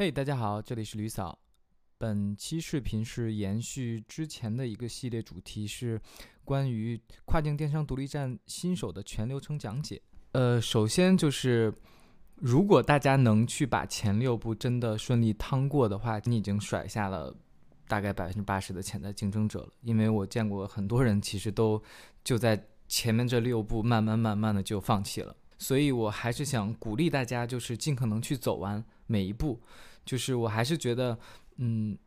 嘿，大家好，这里是吕嫂。本期视频是延续之前的一个系列主题，是关于跨境电商独立站新手的全流程讲解。呃，首先就是，如果大家能去把前六步真的顺利趟过的话，你已经甩下了大概百分之八十的潜在竞争者了。因为我见过很多人其实都就在前面这六步慢慢慢慢的就放弃了。所以我还是想鼓励大家，就是尽可能去走完每一步。就是我还是觉得，嗯，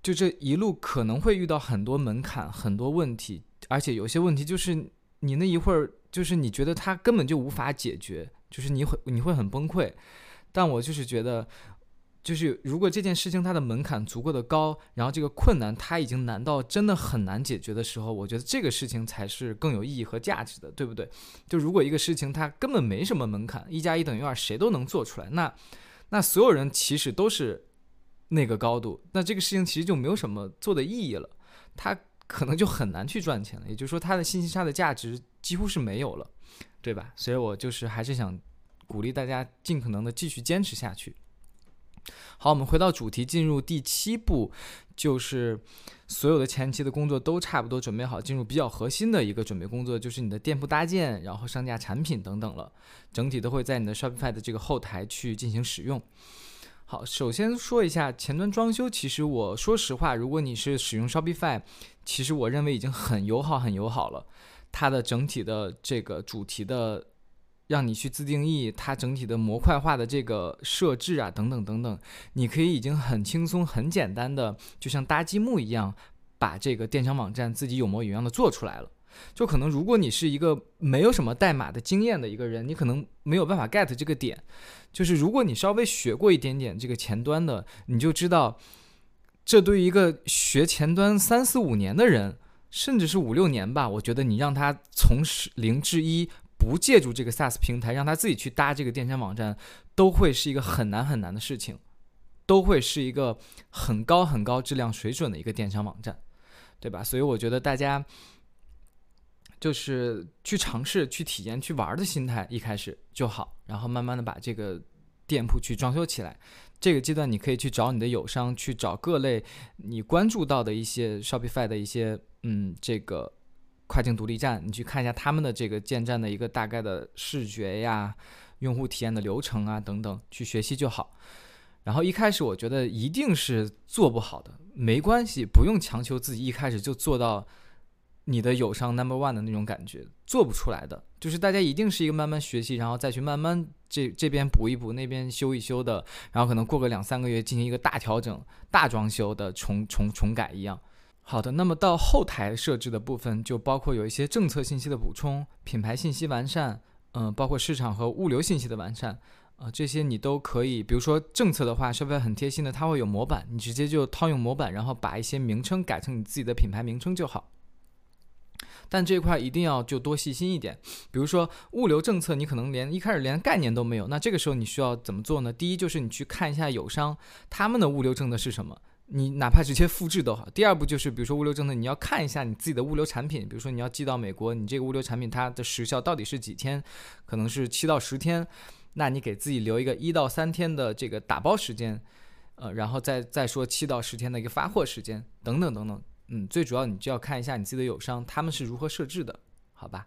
就这一路可能会遇到很多门槛、很多问题，而且有些问题就是你那一会儿，就是你觉得它根本就无法解决，就是你会你会很崩溃。但我就是觉得，就是如果这件事情它的门槛足够的高，然后这个困难它已经难到真的很难解决的时候，我觉得这个事情才是更有意义和价值的，对不对？就如果一个事情它根本没什么门槛，一加一等于二，谁都能做出来，那。那所有人其实都是那个高度，那这个事情其实就没有什么做的意义了，他可能就很难去赚钱了。也就是说，他的信息差的价值几乎是没有了，对吧？所以我就是还是想鼓励大家尽可能的继续坚持下去。好，我们回到主题，进入第七步，就是所有的前期的工作都差不多准备好，进入比较核心的一个准备工作，就是你的店铺搭建，然后上架产品等等了，整体都会在你的 Shopify 的这个后台去进行使用。好，首先说一下前端装修，其实我说实话，如果你是使用 Shopify，其实我认为已经很友好、很友好了，它的整体的这个主题的。让你去自定义它整体的模块化的这个设置啊，等等等等，你可以已经很轻松、很简单的，就像搭积木一样，把这个电商网站自己有模有样的做出来了。就可能如果你是一个没有什么代码的经验的一个人，你可能没有办法 get 这个点。就是如果你稍微学过一点点这个前端的，你就知道，这对于一个学前端三四五年的人，甚至是五六年吧，我觉得你让他从零至一。不借助这个 SaaS 平台，让他自己去搭这个电商网站，都会是一个很难很难的事情，都会是一个很高很高质量水准的一个电商网站，对吧？所以我觉得大家就是去尝试、去体验、去玩的心态一开始就好，然后慢慢的把这个店铺去装修起来。这个阶段你可以去找你的友商，去找各类你关注到的一些 Shopify 的一些嗯这个。跨境独立站，你去看一下他们的这个建站的一个大概的视觉呀、用户体验的流程啊等等，去学习就好。然后一开始我觉得一定是做不好的，没关系，不用强求自己一开始就做到你的友商 number one 的那种感觉，做不出来的。就是大家一定是一个慢慢学习，然后再去慢慢这这边补一补，那边修一修的，然后可能过个两三个月进行一个大调整、大装修的重重重改一样。好的，那么到后台设置的部分，就包括有一些政策信息的补充、品牌信息完善，嗯，包括市场和物流信息的完善，啊，这些你都可以。比如说政策的话，Shopify 很贴心的，它会有模板，你直接就套用模板，然后把一些名称改成你自己的品牌名称就好。但这块一定要就多细心一点。比如说物流政策，你可能连一开始连概念都没有，那这个时候你需要怎么做呢？第一就是你去看一下友商他们的物流政策是什么。你哪怕直接复制都好。第二步就是，比如说物流政策，你要看一下你自己的物流产品，比如说你要寄到美国，你这个物流产品它的时效到底是几天？可能是七到十天，那你给自己留一个一到三天的这个打包时间，呃，然后再再说七到十天的一个发货时间，等等等等。嗯，最主要你就要看一下你自己的友商他们是如何设置的，好吧？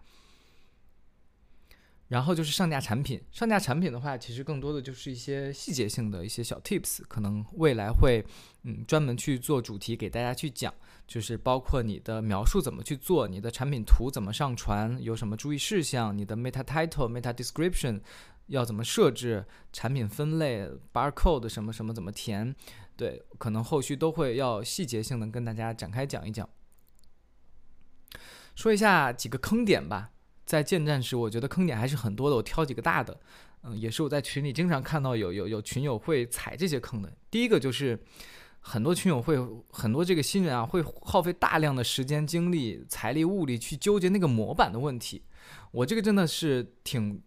然后就是上架产品，上架产品的话，其实更多的就是一些细节性的一些小 tips，可能未来会嗯专门去做主题给大家去讲，就是包括你的描述怎么去做，你的产品图怎么上传，有什么注意事项，你的 meta title、meta description 要怎么设置，产品分类、barcode 什么什么怎么填，对，可能后续都会要细节性的跟大家展开讲一讲，说一下几个坑点吧。在建站时，我觉得坑点还是很多的。我挑几个大的，嗯，也是我在群里经常看到有有有群友会踩这些坑的。第一个就是很多群友会很多这个新人啊，会耗费大量的时间、精力、财力、物力去纠结那个模板的问题。我这个真的是挺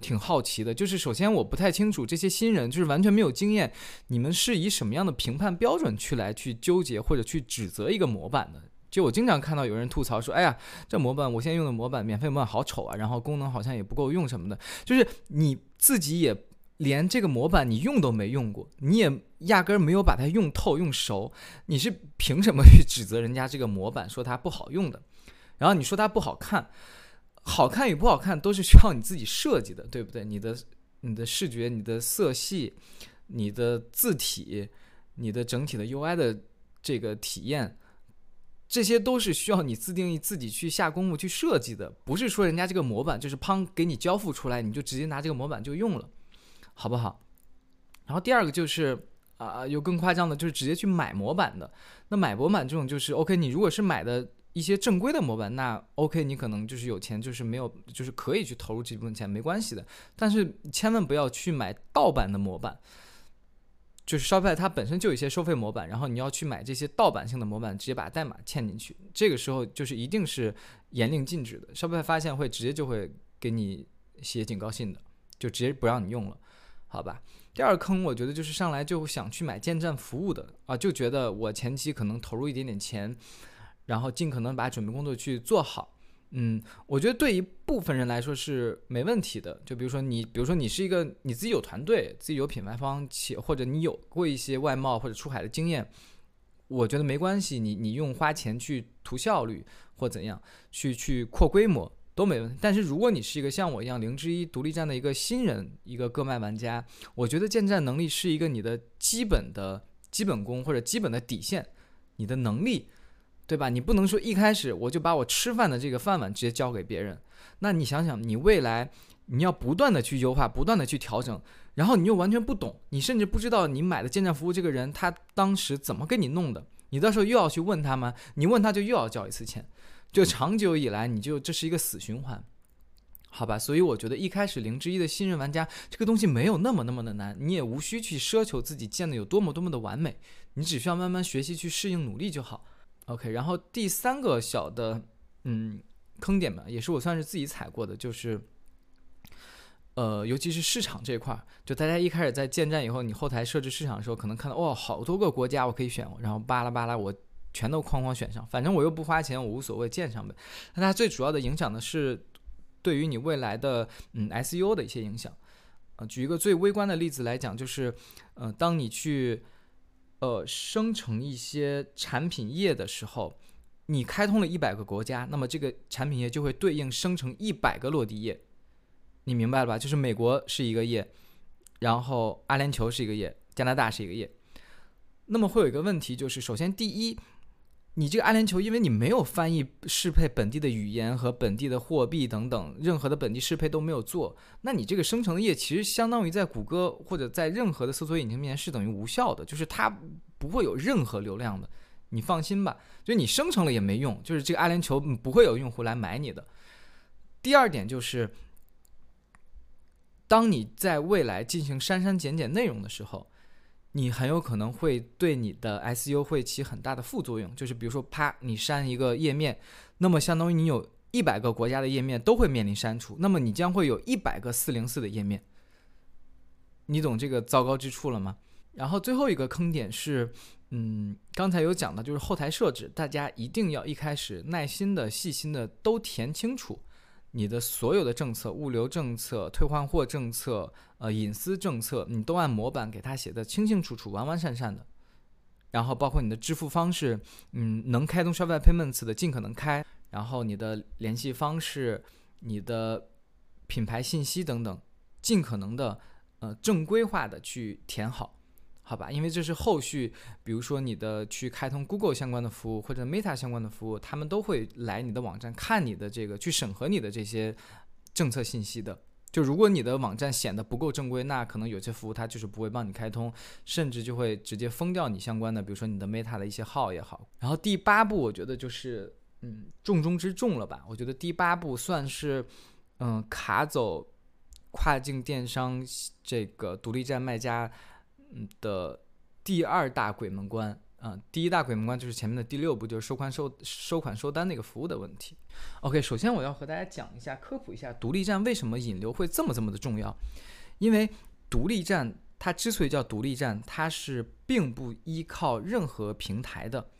挺好奇的。就是首先我不太清楚这些新人就是完全没有经验，你们是以什么样的评判标准去来去纠结或者去指责一个模板的？就我经常看到有人吐槽说：“哎呀，这模板我现在用的模板，免费模板好丑啊，然后功能好像也不够用什么的。”就是你自己也连这个模板你用都没用过，你也压根儿没有把它用透用熟，你是凭什么去指责人家这个模板说它不好用的？然后你说它不好看，好看与不好看都是需要你自己设计的，对不对？你的你的视觉、你的色系、你的字体、你的整体的 UI 的这个体验，这些都是需要你自定义、自己去下功夫去设计的，不是说人家这个模板就是砰给你交付出来，你就直接拿这个模板就用了。好不好？然后第二个就是啊，有更夸张的，就是直接去买模板的。那买模板这种就是 OK，你如果是买的一些正规的模板，那 OK，你可能就是有钱，就是没有，就是可以去投入这部分钱，没关系的。但是千万不要去买盗版的模板，就是 Shopify 它本身就有一些收费模板，然后你要去买这些盗版性的模板，直接把代码嵌进去，这个时候就是一定是严令禁止的。Shopify 发现会直接就会给你写警告信的，就直接不让你用了。好吧，第二坑我觉得就是上来就想去买建站服务的啊，就觉得我前期可能投入一点点钱，然后尽可能把准备工作去做好。嗯，我觉得对一部分人来说是没问题的。就比如说你，比如说你是一个你自己有团队，自己有品牌方，且或者你有过一些外贸或者出海的经验，我觉得没关系。你你用花钱去图效率或怎样去去扩规模。都没问题，但是如果你是一个像我一样零之一独立站的一个新人，一个个卖玩家，我觉得建站能力是一个你的基本的基本功或者基本的底线，你的能力，对吧？你不能说一开始我就把我吃饭的这个饭碗直接交给别人，那你想想，你未来你要不断的去优化，不断的去调整，然后你又完全不懂，你甚至不知道你买的建站服务这个人他当时怎么给你弄的，你到时候又要去问他吗？你问他就又要交一次钱。就长久以来，你就这是一个死循环，好吧？所以我觉得一开始零之一的新人玩家，这个东西没有那么那么的难，你也无需去奢求自己建的有多么多么的完美，你只需要慢慢学习去适应努力就好。OK，然后第三个小的嗯坑点吧，也是我算是自己踩过的，就是呃，尤其是市场这块儿，就大家一开始在建站以后，你后台设置市场的时候，可能看到哇，好多个国家我可以选，然后巴拉巴拉我。全都哐哐选上，反正我又不花钱，我无所谓，建上呗。那它最主要的影响呢是对于你未来的嗯 SEO 的一些影响。呃，举一个最微观的例子来讲，就是呃，当你去呃生成一些产品页的时候，你开通了一百个国家，那么这个产品页就会对应生成一百个落地页。你明白了吧？就是美国是一个页，然后阿联酋是一个页，加拿大是一个页。那么会有一个问题，就是首先第一。你这个阿联酋，因为你没有翻译适配本地的语言和本地的货币等等，任何的本地适配都没有做，那你这个生成的页其实相当于在谷歌或者在任何的搜索引擎面前是等于无效的，就是它不会有任何流量的，你放心吧，就你生成了也没用，就是这个阿联酋不会有用户来买你的。第二点就是，当你在未来进行删删减减内容的时候。你很有可能会对你的 SU 会起很大的副作用，就是比如说，啪，你删一个页面，那么相当于你有一百个国家的页面都会面临删除，那么你将会有一百个四零四的页面，你懂这个糟糕之处了吗？然后最后一个坑点是，嗯，刚才有讲的，就是后台设置，大家一定要一开始耐心的、细心的都填清楚。你的所有的政策、物流政策、退换货政策、呃隐私政策，你都按模板给他写的清清楚楚、完完善善的。然后包括你的支付方式，嗯，能开通 Shopify Payments 的尽可能开。然后你的联系方式、你的品牌信息等等，尽可能的呃正规化的去填好。好吧，因为这是后续，比如说你的去开通 Google 相关的服务或者 Meta 相关的服务，他们都会来你的网站看你的这个，去审核你的这些政策信息的。就如果你的网站显得不够正规，那可能有些服务它就是不会帮你开通，甚至就会直接封掉你相关的，比如说你的 Meta 的一些号也好。然后第八步，我觉得就是嗯重中之重了吧？我觉得第八步算是嗯卡走跨境电商这个独立站卖家。嗯的第二大鬼门关啊，第一大鬼门关就是前面的第六步，就是收款收收款收单那个服务的问题。OK，首先我要和大家讲一下，科普一下独立站为什么引流会这么这么的重要。因为独立站它之所以叫独立站，它是并不依靠任何平台的。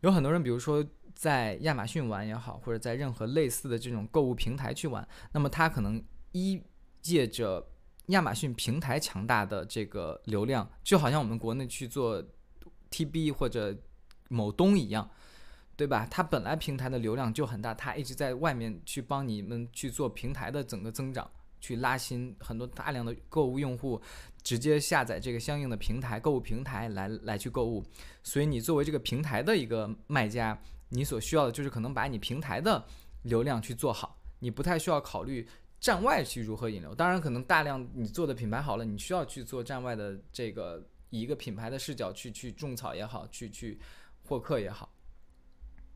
有很多人，比如说在亚马逊玩也好，或者在任何类似的这种购物平台去玩，那么他可能依借着亚马逊平台强大的这个流量，就好像我们国内去做 TB 或者某东一样，对吧？它本来平台的流量就很大，它一直在外面去帮你们去做平台的整个增长，去拉新很多大量的购物用户，直接下载这个相应的平台购物平台来来去购物。所以你作为这个平台的一个卖家，你所需要的就是可能把你平台的流量去做好，你不太需要考虑。站外去如何引流？当然，可能大量你做的品牌好了，你需要去做站外的这个以一个品牌的视角去去种草也好，去去获客也好。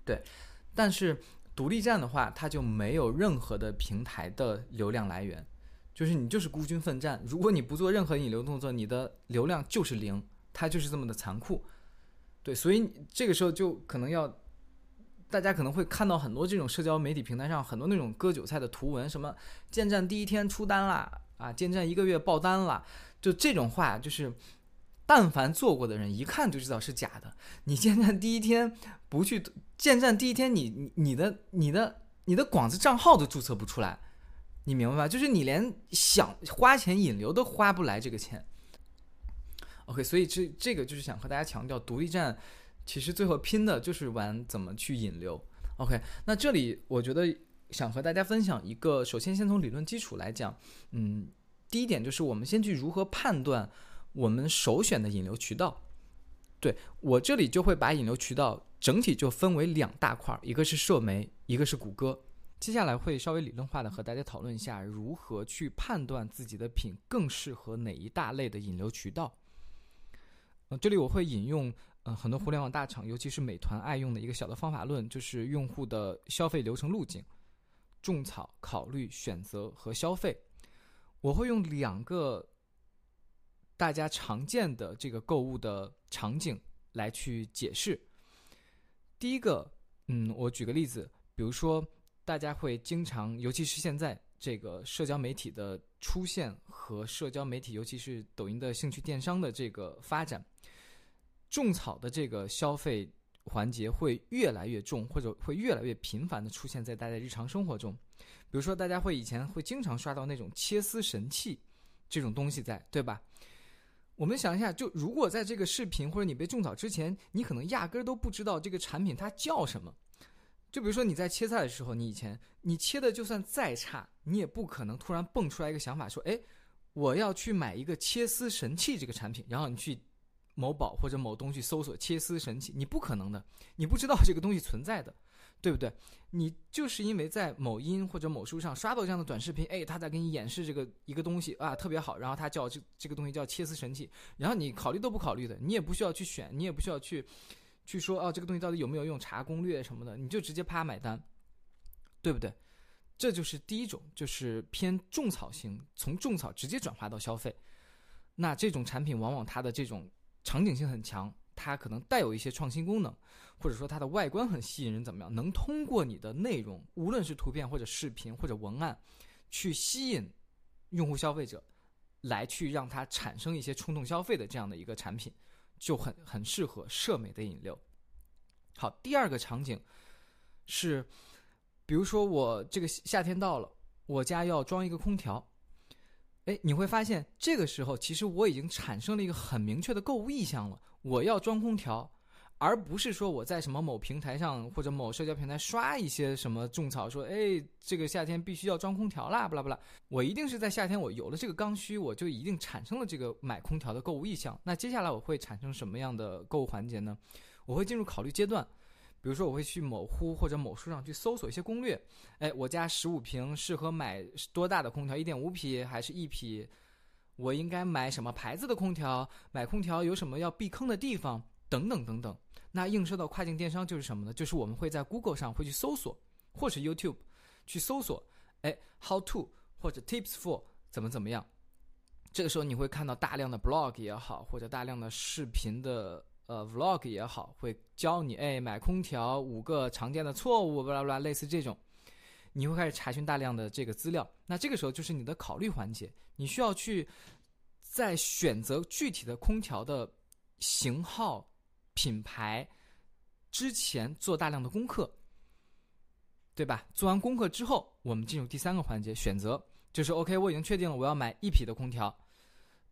对，但是独立站的话，它就没有任何的平台的流量来源，就是你就是孤军奋战。如果你不做任何引流动作，你的流量就是零，它就是这么的残酷。对，所以这个时候就可能要。大家可能会看到很多这种社交媒体平台上很多那种割韭菜的图文，什么建站第一天出单啦，啊，建站一个月爆单了，就这种话，就是但凡做过的人一看就知道是假的。你建站第一天不去建站第一天，你你你的你的你的广子账号都注册不出来，你明白吧？就是你连想花钱引流都花不来这个钱。OK，所以这这个就是想和大家强调，独立站。其实最后拼的就是玩怎么去引流。OK，那这里我觉得想和大家分享一个，首先先从理论基础来讲，嗯，第一点就是我们先去如何判断我们首选的引流渠道。对我这里就会把引流渠道整体就分为两大块，一个是社媒，一个是谷歌。接下来会稍微理论化的和大家讨论一下如何去判断自己的品更适合哪一大类的引流渠道。呃，这里我会引用。嗯，很多互联网大厂，尤其是美团爱用的一个小的方法论，就是用户的消费流程路径：种草、考虑、选择和消费。我会用两个大家常见的这个购物的场景来去解释。第一个，嗯，我举个例子，比如说大家会经常，尤其是现在这个社交媒体的出现和社交媒体，尤其是抖音的兴趣电商的这个发展。种草的这个消费环节会越来越重，或者会越来越频繁的出现在大家日常生活中。比如说，大家会以前会经常刷到那种切丝神器这种东西在，对吧？我们想一下，就如果在这个视频或者你被种草之前，你可能压根儿都不知道这个产品它叫什么。就比如说你在切菜的时候，你以前你切的就算再差，你也不可能突然蹦出来一个想法说：“哎，我要去买一个切丝神器这个产品。”然后你去。某宝或者某东去搜索切丝神器，你不可能的，你不知道这个东西存在的，对不对？你就是因为在某音或者某书上刷到这样的短视频，哎，他在给你演示这个一个东西啊，特别好，然后他叫这这个东西叫切丝神器，然后你考虑都不考虑的，你也不需要去选，你也不需要去去说哦，这个东西到底有没有用，查攻略什么的，你就直接啪买单，对不对？这就是第一种，就是偏种草型，从种草直接转化到消费，那这种产品往往它的这种。场景性很强，它可能带有一些创新功能，或者说它的外观很吸引人，怎么样？能通过你的内容，无论是图片或者视频或者文案，去吸引用户消费者，来去让它产生一些冲动消费的这样的一个产品，就很很适合社美的引流。好，第二个场景是，比如说我这个夏天到了，我家要装一个空调。哎，你会发现这个时候，其实我已经产生了一个很明确的购物意向了。我要装空调，而不是说我在什么某平台上或者某社交平台刷一些什么种草，说哎，这个夏天必须要装空调啦，不啦不啦。我一定是在夏天，我有了这个刚需，我就一定产生了这个买空调的购物意向。那接下来我会产生什么样的购物环节呢？我会进入考虑阶段。比如说，我会去某乎或者某书上去搜索一些攻略。哎，我家十五平适合买多大的空调？一点五匹还是一匹？我应该买什么牌子的空调？买空调有什么要避坑的地方？等等等等。那映射到跨境电商就是什么呢？就是我们会在 Google 上会去搜索，或是 YouTube 去搜索，哎，How to 或者 Tips for 怎么怎么样。这个时候你会看到大量的 blog 也好，或者大量的视频的。呃，vlog 也好，会教你哎，买空调五个常见的错误，巴拉巴拉，类似这种，你会开始查询大量的这个资料。那这个时候就是你的考虑环节，你需要去在选择具体的空调的型号、品牌之前做大量的功课，对吧？做完功课之后，我们进入第三个环节，选择。就是 OK，我已经确定了我要买一匹的空调，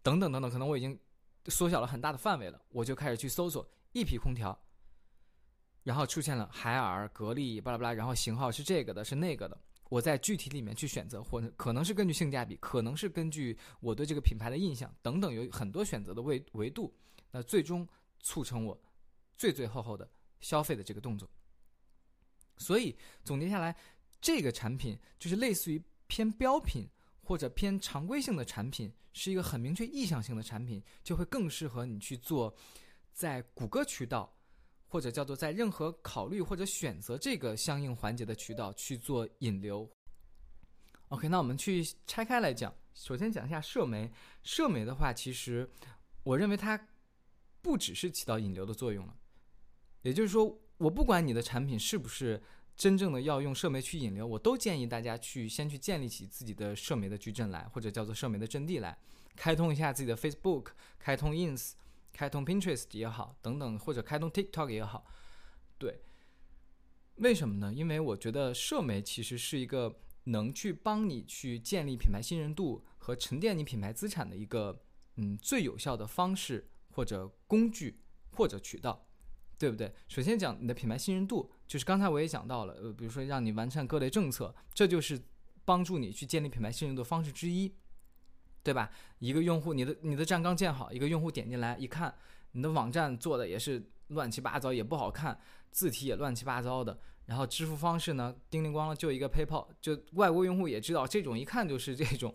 等等等等，可能我已经缩小了很大的范围了，我就开始去搜索一匹空调，然后出现了海尔、格力，巴拉巴拉，然后型号是这个的，是那个的，我在具体里面去选择，或可能是根据性价比，可能是根据我对这个品牌的印象等等，有很多选择的维维度，那最终促成我最最后后的消费的这个动作。所以总结下来，这个产品就是类似于。偏标品或者偏常规性的产品是一个很明确意向性的产品，就会更适合你去做，在谷歌渠道或者叫做在任何考虑或者选择这个相应环节的渠道去做引流。OK，那我们去拆开来讲，首先讲一下社媒。社媒的话，其实我认为它不只是起到引流的作用了，也就是说，我不管你的产品是不是。真正的要用社媒去引流，我都建议大家去先去建立起自己的社媒的矩阵来，或者叫做社媒的阵地来，开通一下自己的 Facebook，开通 Ins，开通 Pinterest 也好，等等，或者开通 TikTok 也好。对，为什么呢？因为我觉得社媒其实是一个能去帮你去建立品牌信任度和沉淀你品牌资产的一个嗯最有效的方式或者工具或者渠道。对不对？首先讲你的品牌信任度，就是刚才我也讲到了，呃，比如说让你完善各类政策，这就是帮助你去建立品牌信任度的方式之一，对吧？一个用户，你的你的站刚建好，一个用户点进来一看，你的网站做的也是乱七八糟，也不好看，字体也乱七八糟的，然后支付方式呢，叮铃咣啷就一个 PayPal，就外国用户也知道，这种一看就是这种。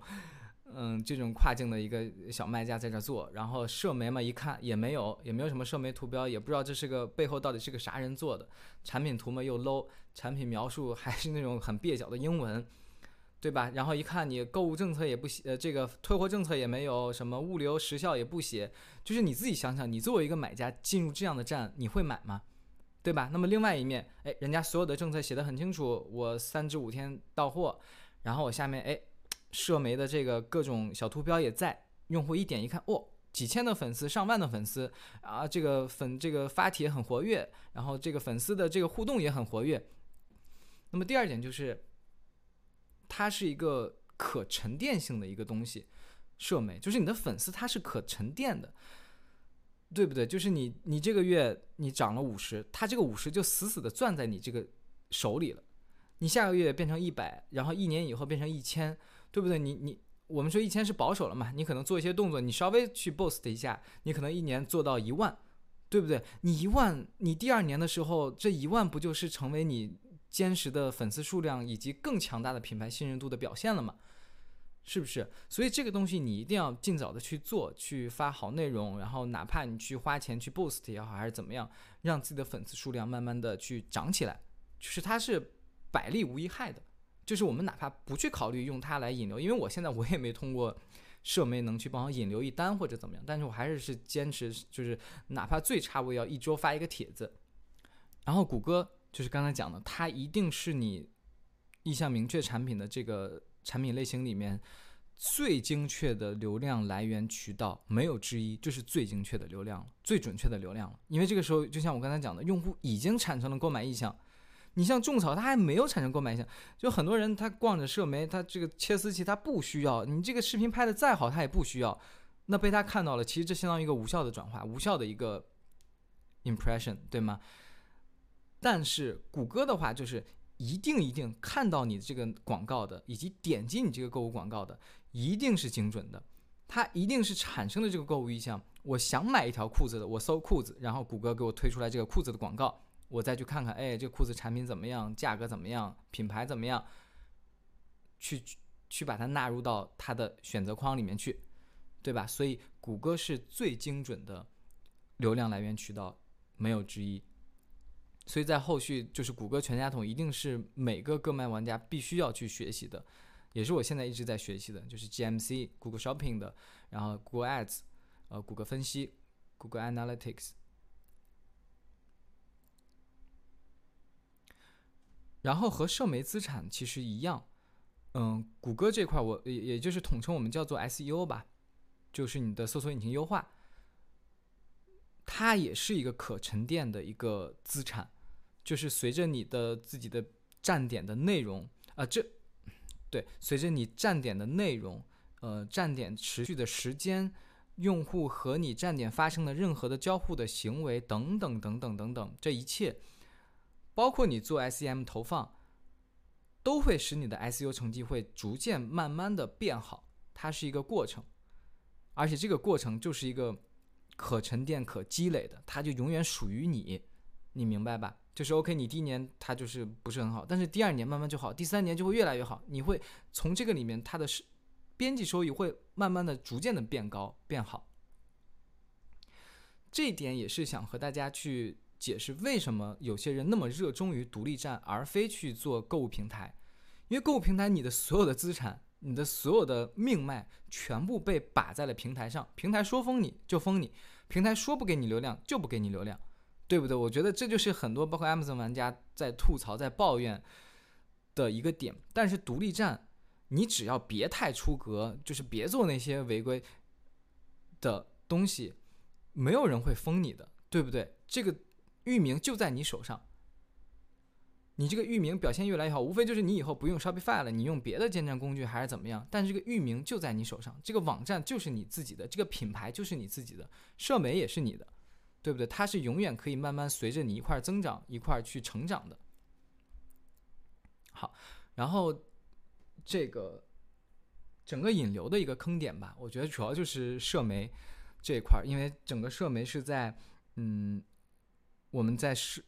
嗯，这种跨境的一个小卖家在这做，然后社媒嘛，一看也没有，也没有什么社媒图标，也不知道这是个背后到底是个啥人做的。产品图嘛又 low，产品描述还是那种很蹩脚的英文，对吧？然后一看你购物政策也不写，呃，这个退货政策也没有，什么物流时效也不写，就是你自己想想，你作为一个买家进入这样的站，你会买吗？对吧？那么另外一面，哎，人家所有的政策写的很清楚，我三至五天到货，然后我下面哎。社媒的这个各种小图标也在，用户一点一看，哦，几千的粉丝，上万的粉丝啊，这个粉这个发帖很活跃，然后这个粉丝的这个互动也很活跃。那么第二点就是，它是一个可沉淀性的一个东西，社媒就是你的粉丝它是可沉淀的，对不对？就是你你这个月你涨了五十，它这个五十就死死的攥在你这个手里了，你下个月变成一百，然后一年以后变成一千。对不对？你你我们说一千是保守了嘛？你可能做一些动作，你稍微去 boost 一下，你可能一年做到一万，对不对？你一万，你第二年的时候，这一万不就是成为你坚实的粉丝数量以及更强大的品牌信任度的表现了吗？是不是？所以这个东西你一定要尽早的去做，去发好内容，然后哪怕你去花钱去 boost 也好，还是怎么样，让自己的粉丝数量慢慢的去涨起来，就是它是百利无一害的。就是我们哪怕不去考虑用它来引流，因为我现在我也没通过社媒能去帮我引流一单或者怎么样，但是我还是是坚持，就是哪怕最差我也要一周发一个帖子。然后谷歌就是刚才讲的，它一定是你意向明确产品的这个产品类型里面最精确的流量来源渠道，没有之一，就是最精确的流量，最准确的流量了。因为这个时候，就像我刚才讲的，用户已经产生了购买意向。你像种草，他还没有产生购买意向，就很多人他逛着社媒，他这个切丝器他不需要，你这个视频拍的再好，他也不需要，那被他看到了，其实这相当于一个无效的转化，无效的一个 impression，对吗？但是谷歌的话，就是一定一定看到你这个广告的，以及点击你这个购物广告的，一定是精准的，它一定是产生了这个购物意向。我想买一条裤子的，我搜裤子，然后谷歌给我推出来这个裤子的广告。我再去看看，哎，这裤子产品怎么样？价格怎么样？品牌怎么样？去去把它纳入到它的选择框里面去，对吧？所以谷歌是最精准的流量来源渠道，没有之一。所以在后续就是谷歌全家桶一定是每个个卖玩家必须要去学习的，也是我现在一直在学习的，就是 GMC、Google Shopping 的，然后 Google Ads，呃，谷歌分析、Google Analytics。然后和社媒资产其实一样，嗯，谷歌这块我也也就是统称我们叫做 SEO 吧，就是你的搜索引擎优化，它也是一个可沉淀的一个资产，就是随着你的自己的站点的内容啊，这对，随着你站点的内容，呃，站点持续的时间，用户和你站点发生的任何的交互的行为等等等等等等，这一切，包括你做 SEM 投放，都会使你的 SEO 成绩会逐渐慢慢的变好。它是一个过程，而且这个过程就是一个可沉淀、可积累的，它就永远属于你，你明白吧？就是 OK，你第一年它就是不是很好，但是第二年慢慢就好，第三年就会越来越好。你会从这个里面，它的是编辑收益会慢慢的、逐渐的变高、变好。这一点也是想和大家去解释，为什么有些人那么热衷于独立站，而非去做购物平台。因为购物平台，你的所有的资产、你的所有的命脉，全部被把在了平台上。平台说封你就封你，平台说不给你流量就不给你流量。对不对？我觉得这就是很多包括 Amazon 玩家在吐槽、在抱怨的一个点。但是独立站，你只要别太出格，就是别做那些违规的东西，没有人会封你的，对不对？这个域名就在你手上，你这个域名表现越来越好，无非就是你以后不用 Shopify 了，你用别的建站工具还是怎么样？但是这个域名就在你手上，这个网站就是你自己的，这个品牌就是你自己的，社媒也是你的。对不对？它是永远可以慢慢随着你一块增长，一块去成长的。好，然后这个整个引流的一个坑点吧，我觉得主要就是社媒这一块，因为整个社媒是在嗯，我们在社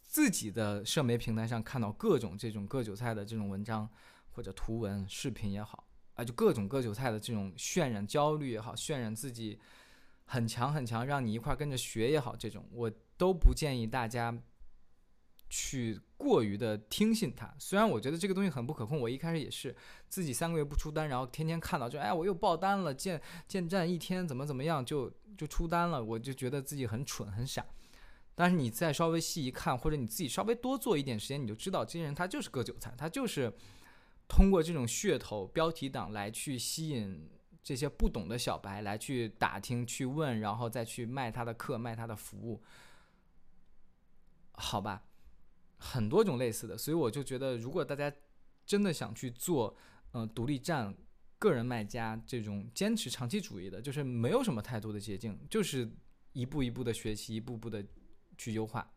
自己的社媒平台上看到各种这种割韭菜的这种文章或者图文、视频也好啊，就各种割韭菜的这种渲染焦虑也好，渲染自己。很强很强，让你一块跟着学也好，这种我都不建议大家去过于的听信它。虽然我觉得这个东西很不可控，我一开始也是自己三个月不出单，然后天天看到就哎我又爆单了，建建站一天怎么怎么样就就出单了，我就觉得自己很蠢很傻。但是你再稍微细一看，或者你自己稍微多做一点时间，你就知道这些人他就是割韭菜，他就是通过这种噱头标题党来去吸引。这些不懂的小白来去打听、去问，然后再去卖他的课、卖他的服务，好吧？很多种类似的，所以我就觉得，如果大家真的想去做，呃，独立站、个人卖家这种坚持长期主义的，就是没有什么太多的捷径，就是一步一步的学习，一步步的去优化。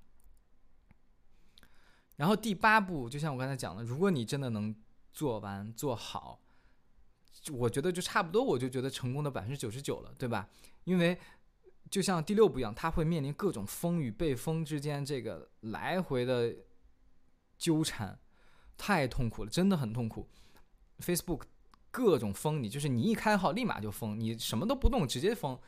然后第八步，就像我刚才讲的，如果你真的能做完、做好。我觉得就差不多，我就觉得成功的百分之九十九了，对吧？因为就像第六步一样，它会面临各种封与被封之间这个来回的纠缠，太痛苦了，真的很痛苦。Facebook 各种封你，就是你一开号立马就封，你什么都不动直接封。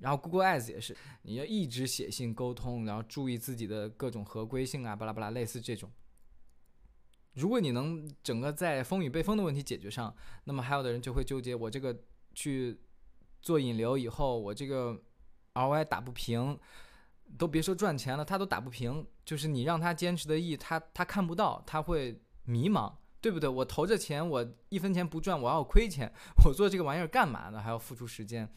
然后 Google Ads 也是，你要一直写信沟通，然后注意自己的各种合规性啊，巴拉巴拉，类似这种。如果你能整个在风雨被封的问题解决上，那么还有的人就会纠结：我这个去做引流以后，我这个 ROI 打不平，都别说赚钱了，他都打不平。就是你让他坚持的意义，他他看不到，他会迷茫，对不对？我投着钱，我一分钱不赚，我要亏钱，我做这个玩意儿干嘛呢？还要付出时间，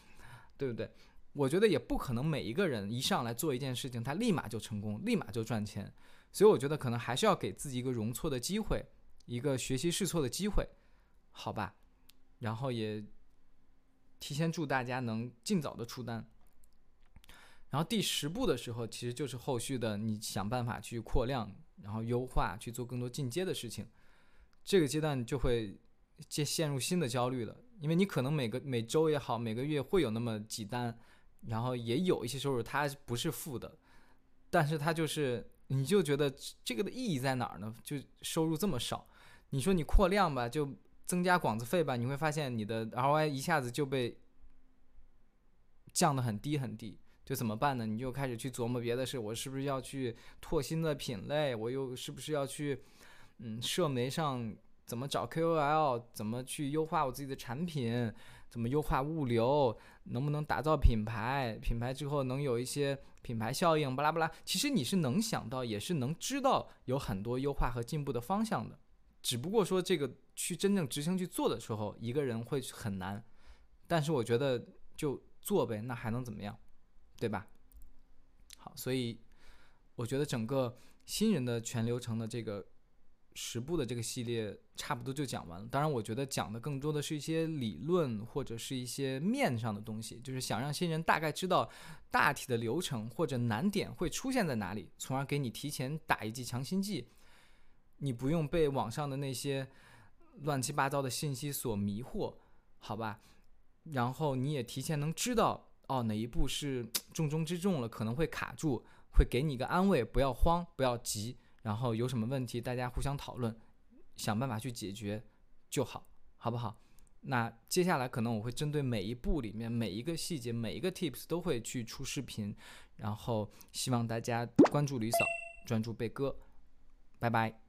对不对？我觉得也不可能每一个人一上来做一件事情，他立马就成功，立马就赚钱。所以我觉得可能还是要给自己一个容错的机会，一个学习试错的机会，好吧？然后也提前祝大家能尽早的出单。然后第十步的时候，其实就是后续的你想办法去扩量，然后优化，去做更多进阶的事情。这个阶段就会陷入新的焦虑了，因为你可能每个每周也好，每个月会有那么几单，然后也有一些收入，它不是负的，但是它就是。你就觉得这个的意义在哪儿呢？就收入这么少，你说你扩量吧，就增加广子费吧，你会发现你的 ROI 一下子就被降得很低很低，就怎么办呢？你就开始去琢磨别的事，我是不是要去拓新的品类？我又是不是要去嗯，社媒上怎么找 KOL？怎么去优化我自己的产品？怎么优化物流？能不能打造品牌？品牌之后能有一些品牌效应，巴拉巴拉。其实你是能想到，也是能知道有很多优化和进步的方向的。只不过说这个去真正执行去做的时候，一个人会很难。但是我觉得就做呗，那还能怎么样，对吧？好，所以我觉得整个新人的全流程的这个十部的这个系列差不多就讲完了。当然，我觉得讲的更多的是一些理论或者是一些面上的东西，就是想让新人大概知道大体的流程或者难点会出现在哪里，从而给你提前打一剂强心剂。你不用被网上的那些乱七八糟的信息所迷惑，好吧？然后你也提前能知道哦哪一步是重中之重了，可能会卡住，会给你一个安慰，不要慌，不要急。然后有什么问题，大家互相讨论，想办法去解决就好，好不好？那接下来可能我会针对每一步里面每一个细节、每一个 tips 都会去出视频，然后希望大家关注吕嫂，专注贝哥，拜拜。